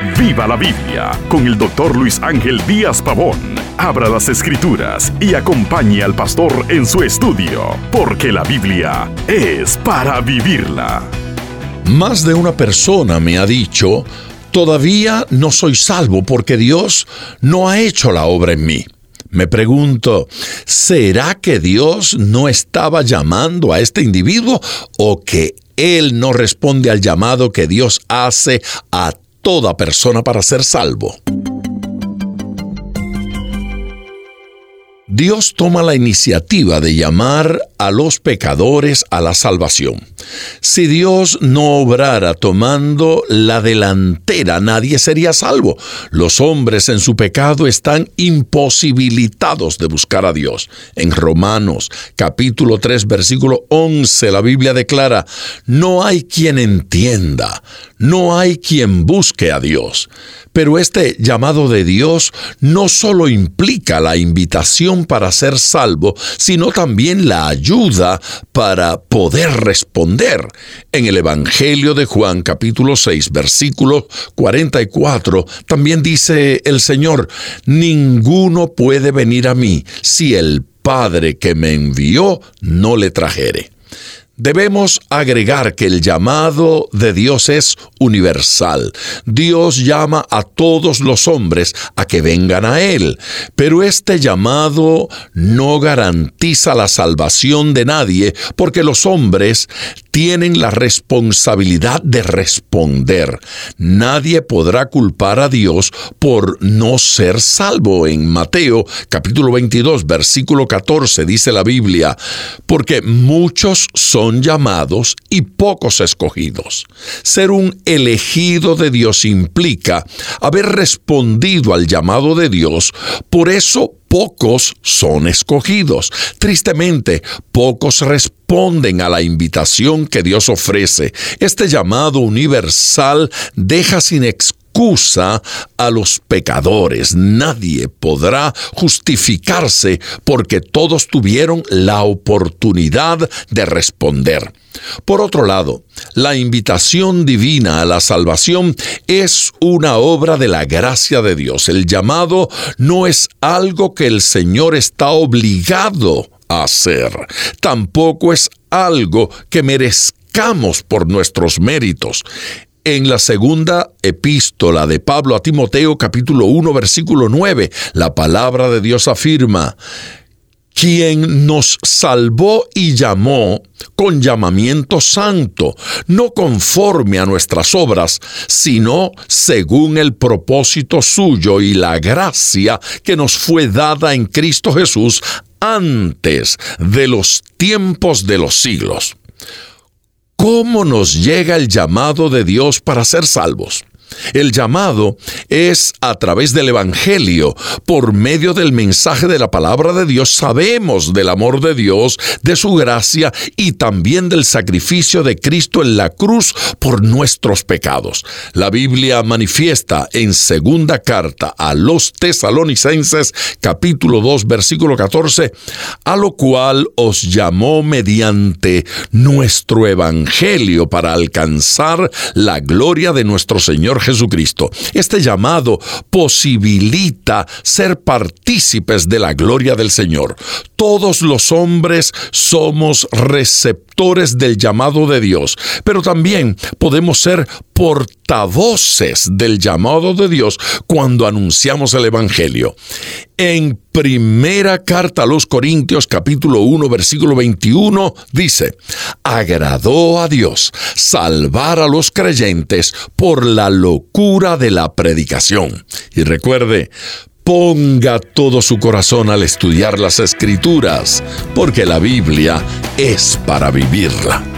Viva la Biblia con el doctor Luis Ángel Díaz Pavón. Abra las escrituras y acompañe al pastor en su estudio, porque la Biblia es para vivirla. Más de una persona me ha dicho, todavía no soy salvo porque Dios no ha hecho la obra en mí. Me pregunto, ¿será que Dios no estaba llamando a este individuo o que Él no responde al llamado que Dios hace a toda persona para ser salvo? Dios toma la iniciativa de llamar a los pecadores a la salvación. Si Dios no obrara tomando la delantera, nadie sería salvo. Los hombres en su pecado están imposibilitados de buscar a Dios. En Romanos capítulo 3 versículo 11 la Biblia declara, no hay quien entienda, no hay quien busque a Dios. Pero este llamado de Dios no solo implica la invitación para ser salvo, sino también la ayuda para poder responder. En el Evangelio de Juan capítulo 6 versículo 44 también dice el Señor, ninguno puede venir a mí si el Padre que me envió no le trajere. Debemos agregar que el llamado de Dios es universal. Dios llama a todos los hombres a que vengan a Él, pero este llamado no garantiza la salvación de nadie porque los hombres tienen la responsabilidad de responder. Nadie podrá culpar a Dios por no ser salvo. En Mateo capítulo 22 versículo 14 dice la Biblia, porque muchos son llamados y pocos escogidos. Ser un elegido de Dios implica haber respondido al llamado de Dios, por eso pocos son escogidos. Tristemente, pocos responden a la invitación que Dios ofrece. Este llamado universal deja sin excusa a los pecadores. Nadie podrá justificarse porque todos tuvieron la oportunidad de responder. Por otro lado, la invitación divina a la salvación es una obra de la gracia de Dios. El llamado no es algo que el Señor está obligado a hacer. Tampoco es algo que merezcamos por nuestros méritos. En la segunda epístola de Pablo a Timoteo capítulo 1 versículo 9, la palabra de Dios afirma, quien nos salvó y llamó con llamamiento santo, no conforme a nuestras obras, sino según el propósito suyo y la gracia que nos fue dada en Cristo Jesús antes de los tiempos de los siglos. ¿Cómo nos llega el llamado de Dios para ser salvos? El llamado es a través del Evangelio. Por medio del mensaje de la palabra de Dios sabemos del amor de Dios, de su gracia y también del sacrificio de Cristo en la cruz por nuestros pecados. La Biblia manifiesta en segunda carta a los tesalonicenses capítulo 2 versículo 14, a lo cual os llamó mediante nuestro Evangelio para alcanzar la gloria de nuestro Jesucristo. Este llamado posibilita ser partícipes de la gloria del Señor. Todos los hombres somos receptores del llamado de Dios, pero también podemos ser portavoces del llamado de Dios cuando anunciamos el Evangelio. En primera carta a los Corintios capítulo 1 versículo 21 dice, agradó a Dios salvar a los creyentes por la locura de la predicación. Y recuerde, ponga todo su corazón al estudiar las escrituras, porque la Biblia es para vivirla.